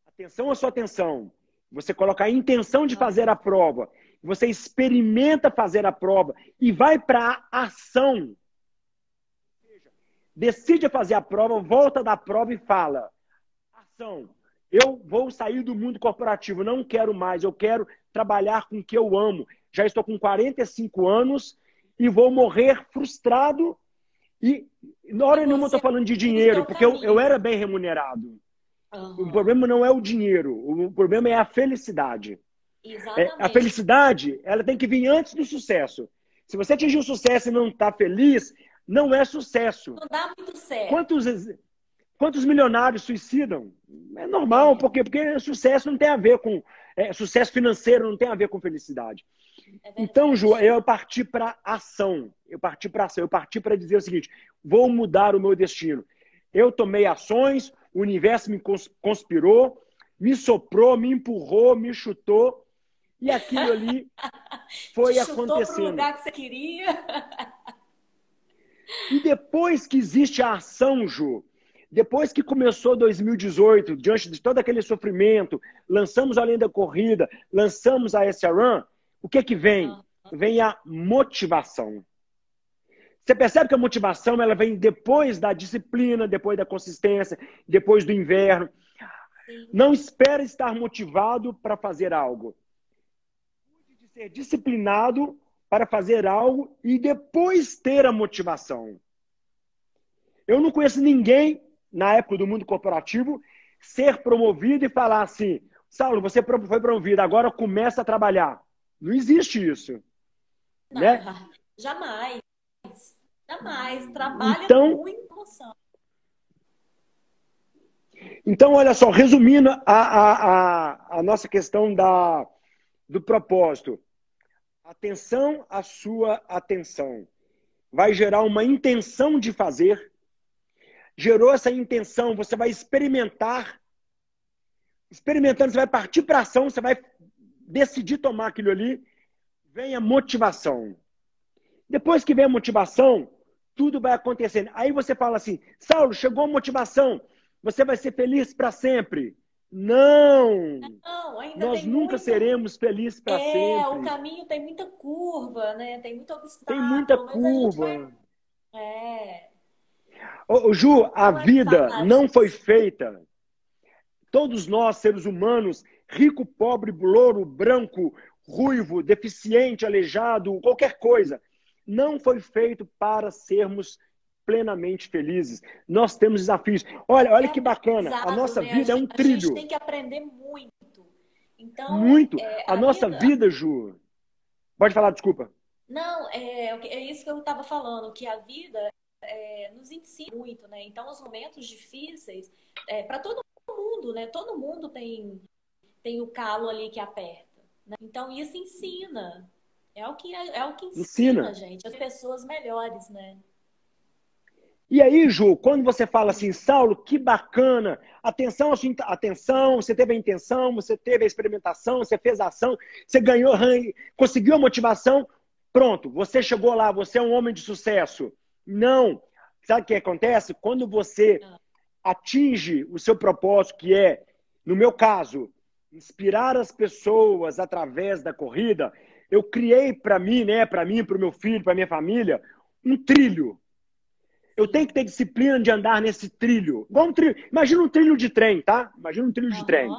atenção à sua atenção, você coloca a intenção de fazer a prova, você experimenta fazer a prova e vai para a ação decide fazer a prova, volta da prova e fala: ação, eu vou sair do mundo corporativo, não quero mais, eu quero trabalhar com o que eu amo. Já estou com 45 anos e vou morrer frustrado. E na hora nenhuma estou falando de dinheiro, porque eu, eu era bem remunerado. Uhum. O problema não é o dinheiro, o problema é a felicidade. É, a felicidade, ela tem que vir antes do sucesso. Se você atingir o sucesso e não está feliz, não é sucesso. Não dá muito certo. Quantos, quantos milionários suicidam? É normal, é. porque, porque sucesso não tem a ver com. É, sucesso financeiro não tem a ver com felicidade. É então, Ju, eu parti para ação. Eu parti para ação. Eu parti para dizer o seguinte: vou mudar o meu destino. Eu tomei ações, o universo me conspirou, me soprou, me empurrou, me chutou. E aquilo ali foi Te acontecendo. Lugar que você queria. E depois que existe a ação, Ju, depois que começou 2018, diante de todo aquele sofrimento, lançamos Além da Corrida, lançamos a SRAM, o que que vem? Vem a motivação. Você percebe que a motivação ela vem depois da disciplina, depois da consistência, depois do inverno. Não espere estar motivado para fazer algo. De ser disciplinado para fazer algo e depois ter a motivação. Eu não conheço ninguém na época do mundo corporativo ser promovido e falar assim: Saulo, você foi promovido, agora começa a trabalhar. Não existe isso. Não, né? Jamais. Jamais. Trabalha então, com emoção. Então, olha só, resumindo a, a, a, a nossa questão da, do propósito. Atenção à sua atenção. Vai gerar uma intenção de fazer. Gerou essa intenção, você vai experimentar. Experimentando, você vai partir para ação, você vai decidir tomar aquilo ali. Vem a motivação. Depois que vem a motivação, tudo vai acontecendo. Aí você fala assim: Saulo, chegou a motivação, você vai ser feliz para sempre. Não! Não, ainda Nós nunca muita... seremos felizes para é, sempre. É, o caminho tem muita curva, né? Tem muito obstáculo. Tem muita curva. Vai... É. Ô, Ju, a é vida não foi feita. Todos nós, seres humanos, rico, pobre, louro, branco, ruivo, deficiente, aleijado, qualquer coisa, não foi feito para sermos plenamente felizes. Nós temos desafios. Olha, olha é que bacana. a nossa né? vida a gente, é um trilho. A gente tem que aprender muito. Então, muito. É, a, a, nossa vida... vida, Ju. Pode falar, desculpa. Não, é, é isso que eu estava falando, que a vida é, nos ensina muito, né? Então, os momentos difíceis, é, para todo mundo, né? Todo mundo tem, tem o calo ali que aperta. Né? Então, isso ensina. É o que, é, o que ensina, ensina, gente, as pessoas melhores, né? E aí, Ju, quando você fala assim, Saulo, que bacana, atenção, atenção, você teve a intenção, você teve a experimentação, você fez a ação, você ganhou, conseguiu a motivação, pronto, você chegou lá, você é um homem de sucesso. Não. Sabe o que acontece? Quando você atinge o seu propósito, que é no meu caso, inspirar as pessoas através da corrida, eu criei para mim, né, para mim, para o meu filho, para minha família, um trilho. Eu tenho que ter disciplina de andar nesse trilho. Igual um trilho. Imagina um trilho de trem, tá? Imagina um trilho de trem.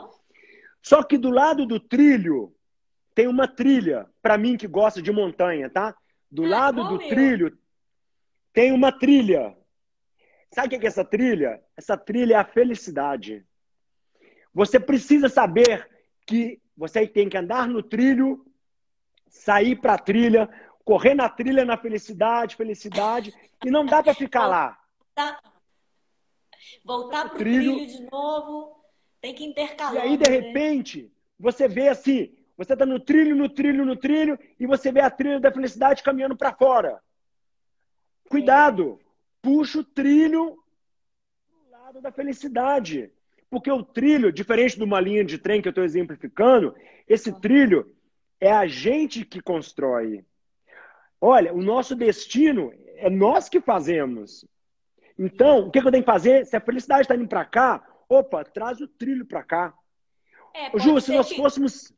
Só que do lado do trilho tem uma trilha, para mim que gosta de montanha, tá? Do ah, lado do meu. trilho tem uma trilha. Sabe o que é essa trilha? Essa trilha é a felicidade. Você precisa saber que você tem que andar no trilho, sair para a trilha, correr na trilha na felicidade, felicidade, e não dá para ficar lá. Voltar para o trilho. trilho de novo, tem que intercalar. E aí, de né? repente, você vê assim, você está no trilho, no trilho, no trilho, e você vê a trilha da felicidade caminhando para fora. Cuidado! Puxa o trilho do lado da felicidade. Porque o trilho, diferente de uma linha de trem que eu estou exemplificando, esse trilho é a gente que constrói. Olha, o nosso destino é nós que fazemos. Então, o que, eu tenho que fazer? Se a felicidade está indo para cá, opa, traz o trilho para cá. É, Ju, se nós que, fôssemos.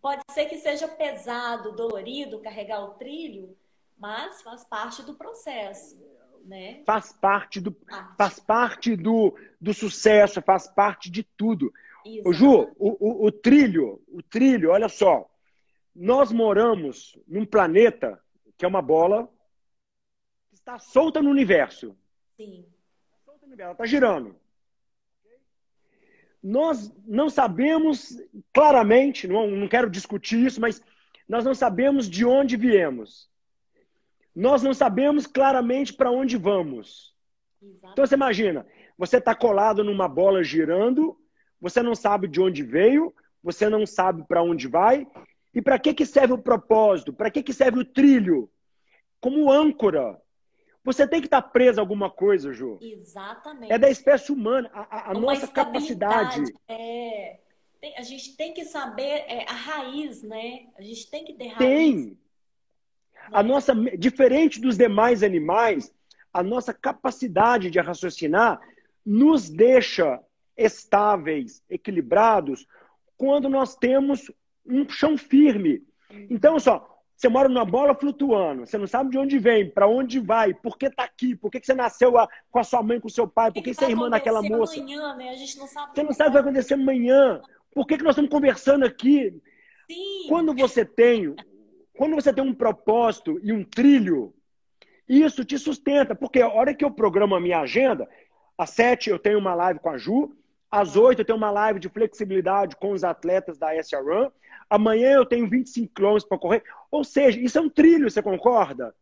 Pode ser que seja pesado, dolorido carregar o trilho, mas faz parte do processo. Né? Faz parte do, faz parte do, do sucesso, faz parte de tudo. Ju, o, o, o trilho, o trilho, olha só. Nós moramos num planeta que é uma bola que está solta no universo. Sim. Ela está girando. Nós não sabemos claramente, não, não quero discutir isso, mas nós não sabemos de onde viemos. Nós não sabemos claramente para onde vamos. Exato. Então você imagina, você está colado numa bola girando, você não sabe de onde veio, você não sabe para onde vai, e para que, que serve o propósito? Para que, que serve o trilho? Como âncora. Você tem que estar preso a alguma coisa, Ju. Exatamente. É da espécie humana, a, a nossa capacidade. É, tem, a gente tem que saber é, a raiz, né? A gente tem que ter raiz. Tem. A né? nossa, diferente dos demais animais, a nossa capacidade de raciocinar nos deixa estáveis, equilibrados, quando nós temos um chão firme. Então, só, você mora numa bola flutuando, você não sabe de onde vem, para onde vai, por que está aqui, por que, que você nasceu com a sua mãe, com o seu pai, por que, que você é irmã daquela moça. Amanhã, né? A gente não sabe você não sabe o que vai acontecer amanhã. Por que, que nós estamos conversando aqui? Sim. Quando você tem, quando você tem um propósito e um trilho, isso te sustenta. Porque a hora que eu programo a minha agenda, às sete eu tenho uma live com a Ju, às oito eu tenho uma live de flexibilidade com os atletas da SRAM, amanhã eu tenho 25 quilômetros para correr. Ou seja, isso é um trilho, você concorda?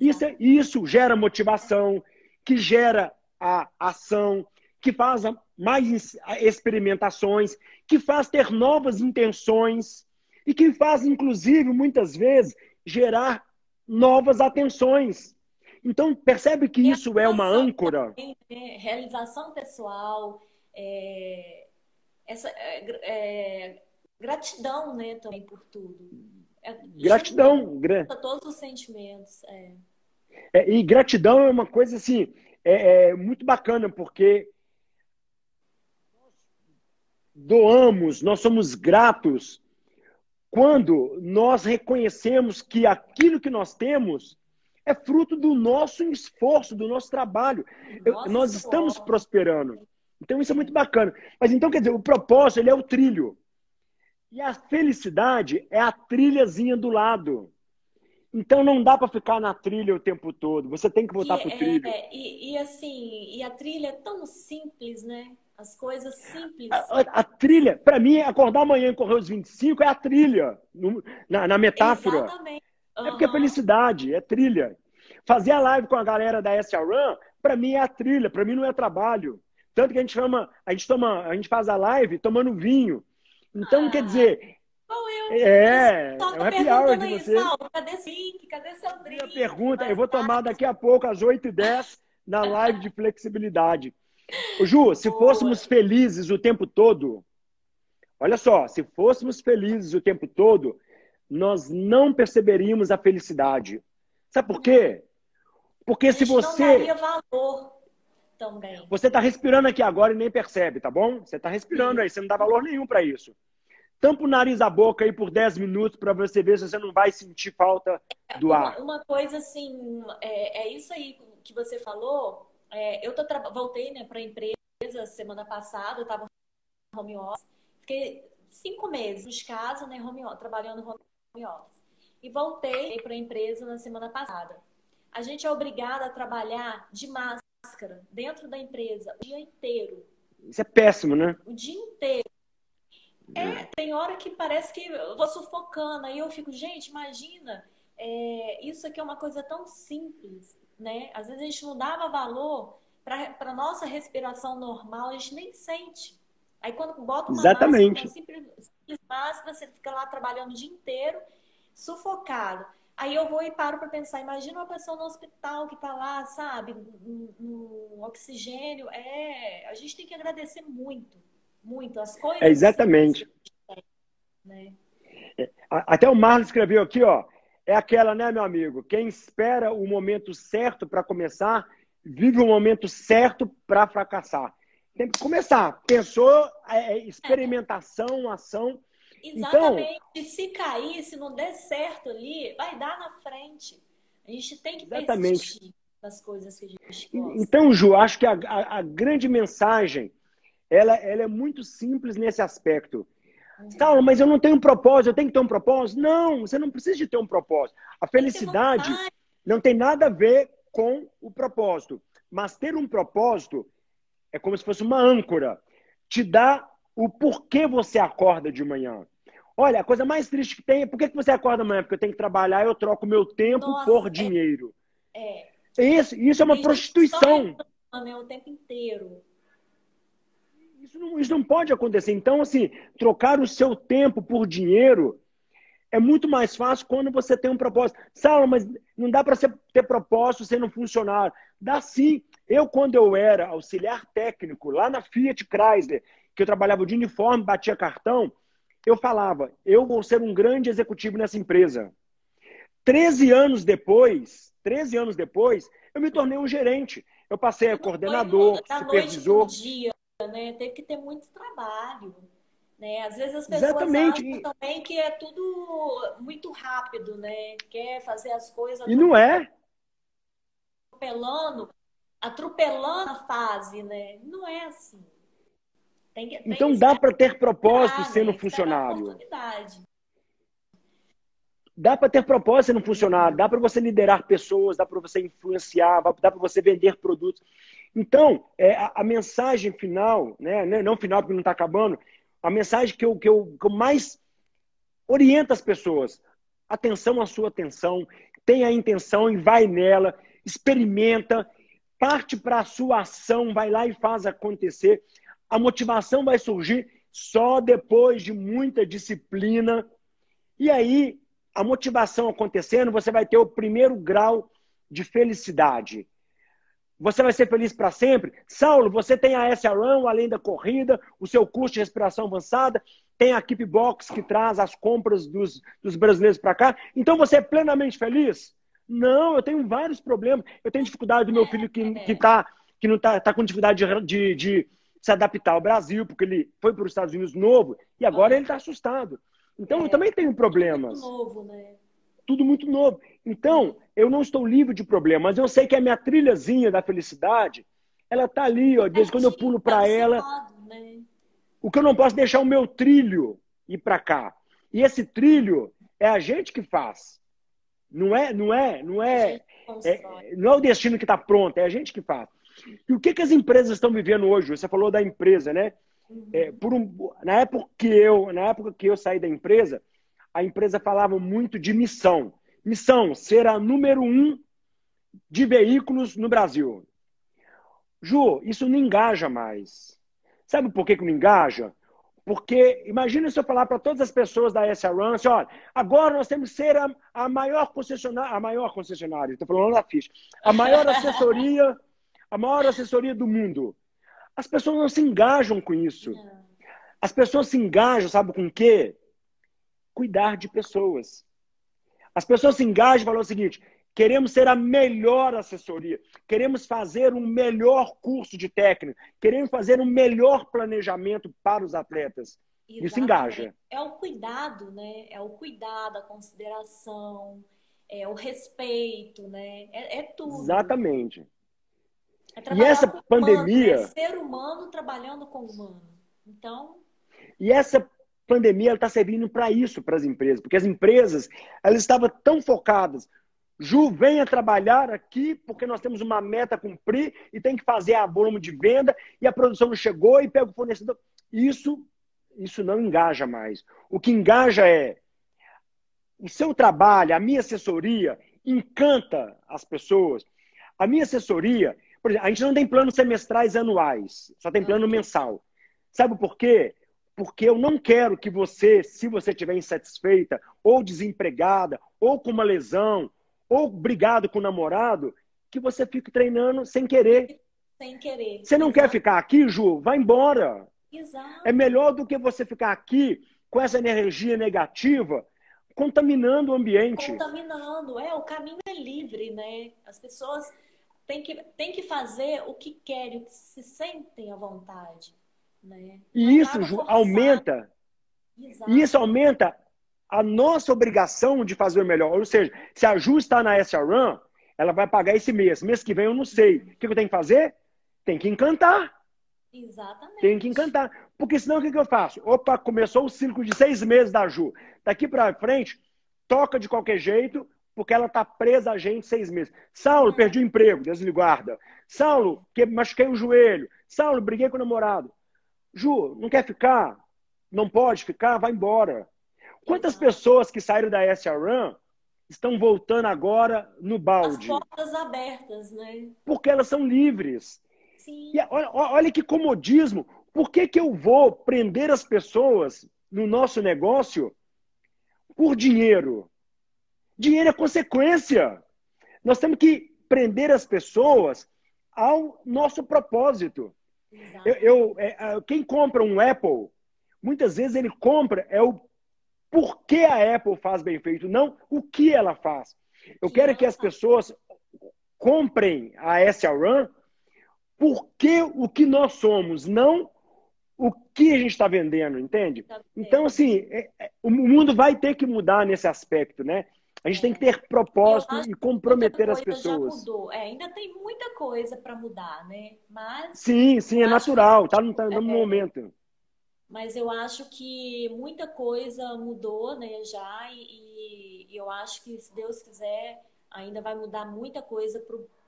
Isso, é, isso gera motivação, que gera a ação, que faz mais experimentações, que faz ter novas intenções e que faz, inclusive, muitas vezes, gerar novas atenções. Então, percebe que isso é uma âncora? Também, né? Realização pessoal, é, essa, é, é gratidão, né, também por tudo. É, gratidão. Gra... Todos os sentimentos. É. É, e gratidão é uma coisa assim, é, é muito bacana, porque doamos, nós somos gratos quando nós reconhecemos que aquilo que nós temos é fruto do nosso esforço, do nosso trabalho. Nossa, nós estamos prosperando. Então isso é muito bacana. Mas então, quer dizer, o propósito ele é o trilho. E a felicidade é a trilhazinha do lado. Então não dá para ficar na trilha o tempo todo. Você tem que voltar para o é, trilho. É, e, e, assim, e a trilha é tão simples, né? As coisas simples. A, a, a trilha, para mim, acordar amanhã e correr os 25 é a trilha, no, na, na, metáfora. Exatamente. Uhum. É porque é felicidade, é trilha. Fazer a live com a galera da SRAM, para mim é a trilha, para mim não é trabalho. Tanto que a gente chama, a gente toma, a gente faz a live tomando vinho. Então, ah, quer dizer. eu. É, é um happy hour de você. cadê esse Cadê seu drink? Minha pergunta, eu vou tomar daqui a pouco, às 8h10, na live de flexibilidade. Ô, Ju, se Boa. fôssemos felizes o tempo todo, olha só, se fôssemos felizes o tempo todo, nós não perceberíamos a felicidade. Sabe por quê? Porque se você. Não daria valor. Também. Você está respirando aqui agora e nem percebe, tá bom? Você está respirando aí, você não dá valor nenhum para isso. Tampa o nariz a boca aí por 10 minutos para você ver se você não vai sentir falta do uma, ar. Uma coisa assim, é, é, isso aí que você falou. É, eu tô voltei né, para a empresa semana passada, eu estava home office. Fiquei cinco meses de casa, né, home trabalhando home office. E voltei para a empresa na semana passada. A gente é obrigado a trabalhar de máscara dentro da empresa o dia inteiro. Isso é péssimo, né? O dia inteiro. É, tem hora que parece que eu vou sufocando. Aí eu fico, gente, imagina, é, isso aqui é uma coisa tão simples, né? Às vezes a gente não dava valor para nossa respiração normal, a gente nem sente. Aí quando bota uma Exatamente. máscara, simples, simples máscara, você fica lá trabalhando o dia inteiro, sufocado. Aí eu vou e paro para pensar, imagina uma pessoa no hospital que está lá, sabe, no, no, oxigênio. É, a gente tem que agradecer muito, muito as coisas. É exatamente. né? É, até o Marlon escreveu aqui, ó. É aquela, né, meu amigo? Quem espera o momento certo para começar, vive o momento certo para fracassar. Tem que começar. Pensou, é, é experimentação, ação. Exatamente. Então, se cair, se não der certo ali, vai dar na frente. A gente tem que exatamente. persistir nas coisas que a gente gosta. Então, Ju, acho que a, a, a grande mensagem ela, ela, é muito simples nesse aspecto. Uhum. Saulo, mas eu não tenho um propósito, eu tenho que ter um propósito? Não, você não precisa de ter um propósito. A felicidade não tem nada a ver com o propósito. Mas ter um propósito é como se fosse uma âncora. Te dá o porquê você acorda de manhã. Olha, a coisa mais triste que tem é por que você acorda amanhã? Porque eu tenho que trabalhar, eu troco meu tempo Nossa, por é, dinheiro. É. Isso, isso é uma prostituição. Né, o tempo inteiro. Isso não, isso não pode acontecer. Então, assim, trocar o seu tempo por dinheiro é muito mais fácil quando você tem um propósito. Saulo, mas não dá para ter propósito sendo um funcionário. Dá sim. Eu, quando eu era auxiliar técnico lá na Fiat Chrysler, que eu trabalhava de uniforme, batia cartão, eu falava, eu vou ser um grande executivo nessa empresa. Treze anos depois, 13 anos depois, eu me tornei um gerente. Eu passei a coordenador, da supervisor. Noite dia, né? Teve que ter muito trabalho. Né? Às vezes as pessoas Exatamente. acham também que é tudo muito rápido, né? Quer fazer as coisas. E não é. Atropelando, atropelando a fase, né? Não é assim. Tem tem então dá para ter propósito sendo funcionário. Dá para ter propósito sendo funcionário, dá para você liderar pessoas, dá para você influenciar, dá para você vender produtos. Então, é, a, a, mensagem final, né, né não final porque não está acabando, a mensagem que eu, que, eu, que eu mais oriento as pessoas, atenção à sua atenção, tenha a intenção e vai nela, experimenta, parte para a sua ação, vai lá e faz acontecer. A motivação vai surgir só depois de muita disciplina. E aí, a motivação acontecendo, você vai ter o primeiro grau de felicidade. Você vai ser feliz para sempre? Saulo, você tem a SRAM, além da corrida, o seu curso de respiração avançada, tem a Keep Box que traz as compras dos, dos brasileiros para cá. Então você é plenamente feliz? Não, eu tenho vários problemas. Eu tenho dificuldade do meu filho que, que, tá, que não está tá com dificuldade de, de, de, se adaptar ao Brasil, porque ele foi para os Estados Unidos novo e agora ele está assustado. Então é, eu também tenho problemas. Tudo novo, né? Tudo muito novo. Então, eu não estou livre de problemas, mas eu sei que a minha trilhazinha da felicidade, ela está ali, ó, desde quando eu pulo para ela. né? O que eu não posso deixar o meu trilho ir para cá. E esse trilho é a gente que faz. Não é, não é, não é, é não é o destino que está pronto, é a gente que faz. E o que, que as empresas estão vivendo hoje? Você falou da empresa, né? É, por um, na época que eu, na época que eu saí da empresa, a empresa falava muito de missão. Missão ser a número um de veículos no Brasil. Ju, isso não engaja mais. Sabe por que, que não engaja? Porque imagina se eu falar para todas as pessoas da SRAM, assim, olha, agora nós temos que ser a, a maior concessionária, a maior concessionária, estou falando da ficha, a maior assessoria, a maior assessoria do mundo. As pessoas não se engajam com isso. As pessoas se engajam, sabe com o quê? Cuidar de pessoas. As pessoas se engajam e falam o seguinte: Queremos ser a melhor assessoria. Queremos fazer um melhor curso de técnico. Queremos fazer um melhor planejamento para os atletas. Isso engaja. É o cuidado, né? É o cuidado, a consideração, é o respeito, né? É, é tudo. Exatamente. É e essa pandemia. Humano, é ser humano trabalhando com humano. Então. E essa pandemia está servindo para isso para as empresas, porque as empresas elas estavam tão focadas. Ju, venha trabalhar aqui porque nós temos uma meta a cumprir e tem que fazer a volume de venda e a produção não chegou e pega o fornecedor. Isso, isso não engaja mais. O que engaja é o seu trabalho, a minha assessoria encanta as pessoas. A minha assessoria, por exemplo, a gente não tem planos semestrais anuais, só tem plano mensal. Sabe por quê? Porque eu não quero que você, se você estiver insatisfeita, ou desempregada, ou com uma lesão, ou brigado com o namorado, que você fique treinando sem querer. Sem querer. Você não Exato. quer ficar aqui, Ju? Vai embora. Exato. É melhor do que você ficar aqui com essa energia negativa contaminando o ambiente. Contaminando, é, o caminho é livre, né? As pessoas têm que, têm que fazer o que querem, o que se sentem à vontade. Né? E isso Ju, aumenta. Exato. E isso aumenta a nossa obrigação de fazer o melhor. Ou seja, se a Ju está na SRAM, ela vai pagar esse mês. Mês que vem eu não sei. O que eu tenho que fazer? Tem que encantar. Exatamente. Tem que encantar. Porque senão o que, eu faço? Opa, começou o ciclo de seis meses da Ju. Daqui para frente, toca de qualquer jeito, porque ela está presa a gente seis meses. Saulo, perdi o emprego, Deus lhe guarda. Saulo, que machuquei o joelho. Saulo, briguei com o namorado. Ju, não quer ficar? Não pode ficar? Vai embora. Quantas pessoas que saíram da SRAM estão voltando agora no balde? As portas abertas, né? Porque elas são livres. Sim. E olha, olha que comodismo. Por que, que eu vou prender as pessoas no nosso negócio por dinheiro? Dinheiro é consequência. Nós temos que prender as pessoas ao nosso propósito. Eu, eu é, quem compra um Apple, muitas vezes ele compra é o por que a Apple faz bem feito, não o que ela faz. Eu quero que as pessoas comprem a SRAM porque o que nós somos, não o que a gente está vendendo, entende? Tá então, assim, é, é, o mundo vai ter que mudar nesse aspecto, né? A gente é. tem que ter propósito e comprometer as pessoas. Já mudou. É, ainda tem muita coisa para mudar, né? Mas sim, sim, é natural, que... tá no, tá no é, momento. Mas eu acho que muita coisa mudou, né, já, e, e, eu acho que, se Deus quiser, ainda vai mudar muita coisa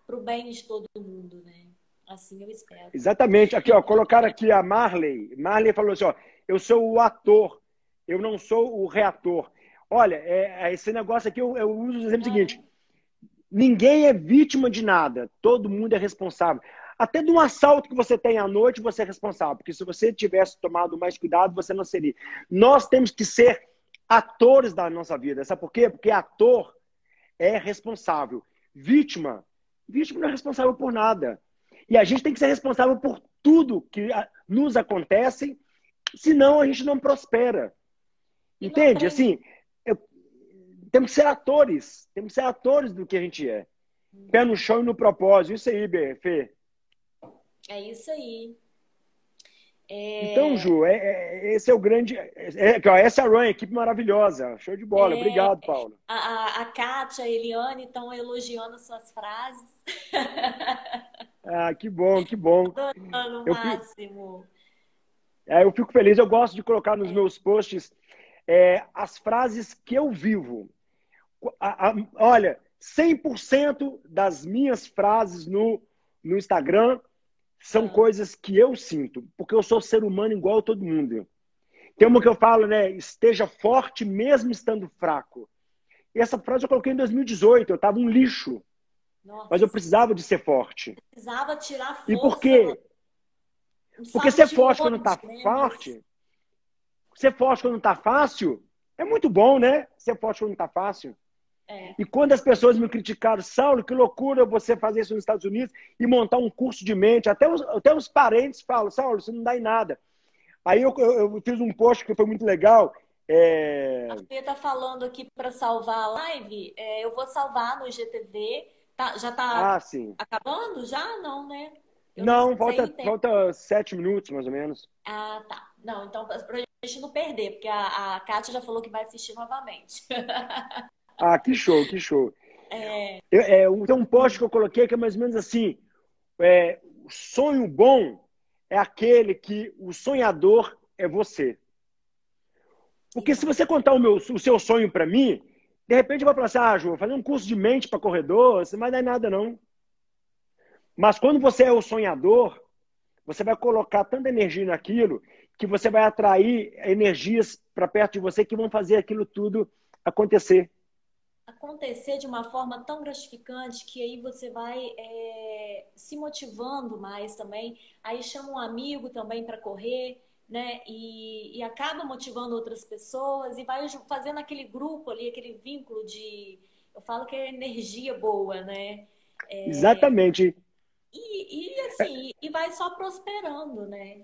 para o bem de todo mundo, né? Assim eu espero. Exatamente. Aqui, ó, colocaram aqui a Marley. Marley falou assim, ó, eu sou o ator, eu não sou o reator. Olha, é, é esse negócio aqui, eu, eu uso o exemplo é. seguinte. Ninguém é vítima de nada, todo mundo é responsável. Até de um assalto que você tem à noite, você é responsável. Porque se você tivesse tomado mais cuidado, você não seria. Nós temos que ser atores da nossa vida. Sabe por quê? Porque ator é responsável. Vítima, vítima não é responsável por nada. E a gente tem que ser responsável por tudo que nos acontece, senão a gente não prospera. Entende? Assim, temos que ser atores. Temos que ser atores do que a gente é. Pé no chão e no propósito. Isso aí, Fê. É isso aí. É... Então, Ju, é, é, esse é o grande. É, é essa é a Run, equipe maravilhosa. Show de bola. É, Obrigado, Paulo. A, a, a Kátia, a Eliane estão elogiando suas frases. ah, que bom, que bom. Adorando o máximo. Fico, eu fico feliz, eu gosto de colocar nos meus posts as frases que eu vivo. A, a, olha, 100% das minhas frases no, no Instagram são coisas que eu sinto, porque eu sou ser humano igual a todo mundo. Tem uma que eu falo, né? Esteja forte mesmo estando fraco. E essa frase eu coloquei em 2018, eu estava um lixo. Nossa. Mas eu precisava de ser forte. Precisava tirar força. E por quê? Porque ser forte quando está forte, ser forte quando está fácil, é muito bom, né? Ser forte quando está fácil. É. E quando as pessoas me criticaram, Saulo, que loucura você fazer isso nos Estados Unidos e montar um curso de mente, até os, até os parentes falam, Saulo, isso não dá em nada. Aí eu, eu, eu fiz um post que foi muito legal, É... A Fê tá falando aqui para salvar a live. É, eu vou salvar no GTV. Tá, já tá ah, sim. acabando? Já? Não, né? Eu não, não falta, falta sete minutos, mais ou menos. Ah, tá. Não, então, pra gente não perder, porque a, a Kátia já falou que vai assistir novamente. ah, que show, que show. É... Eu, é, tem um post que eu coloquei que é mais ou menos assim: é, sonho bom é aquele que o sonhador é você. Porque se você contar o, meu, o seu sonho para mim, de repente eu vou falar assim: ah, Ju, vou fazer um curso de mente para corredor, você não vai dar nada, não. Mas quando você é o sonhador, você vai colocar tanta energia naquilo que você vai atrair energias para perto de você que vão fazer aquilo tudo acontecer. Acontecer de uma forma tão gratificante que aí você vai é, se motivando mais também. Aí chama um amigo também para correr, né? E, e acaba motivando outras pessoas e vai fazendo aquele grupo ali, aquele vínculo de. Eu falo que é energia boa, né? É... Exatamente. E, e assim, e vai só prosperando, né?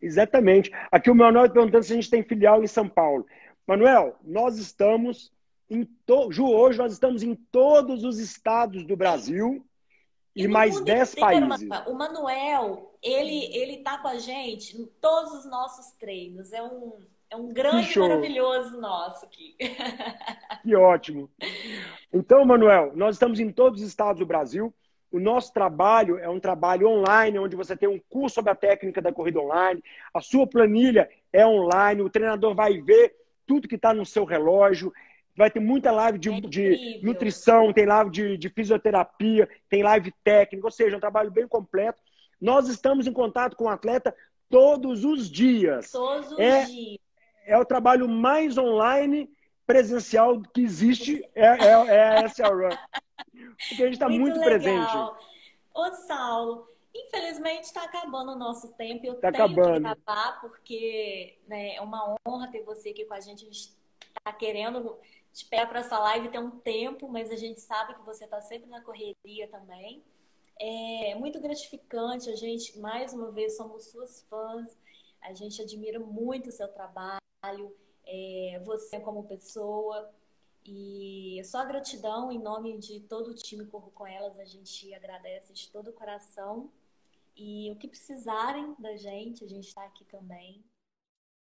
Exatamente. Aqui o Manuel está perguntando se a gente tem filial em São Paulo. Manuel, nós estamos to... Ju, hoje nós estamos em todos os estados do Brasil e, e mais 10 países. O Manuel, ele ele tá com a gente em todos os nossos treinos. É um é um grande maravilhoso nosso aqui. Que ótimo. Então, Manuel, nós estamos em todos os estados do Brasil. O nosso trabalho é um trabalho online, onde você tem um curso sobre a técnica da corrida online, a sua planilha é online, o treinador vai ver tudo que está no seu relógio, vai ter muita live de, é de nutrição, tem live de, de, fisioterapia, tem live técnica, ou seja, é um trabalho bem completo. Nós estamos em contato com o atleta todos os dias. Todos os é, dias. É o trabalho mais online presencial que existe, é, é, é a SR porque a gente está muito, muito presente. Ô, Saulo, infelizmente está acabando o nosso tempo. Eu tá tenho acabando. que acabar, porque né, é uma honra ter você aqui com a gente. A gente está querendo esperar para essa live ter um tempo, mas a gente sabe que você está sempre na correria também. É muito gratificante, a gente, mais uma vez, somos suas fãs, a gente admira muito o seu trabalho, é, você como pessoa. E só gratidão em nome de todo o time Corro com Elas, a gente agradece de todo o coração. E o que precisarem da gente, a gente está aqui também.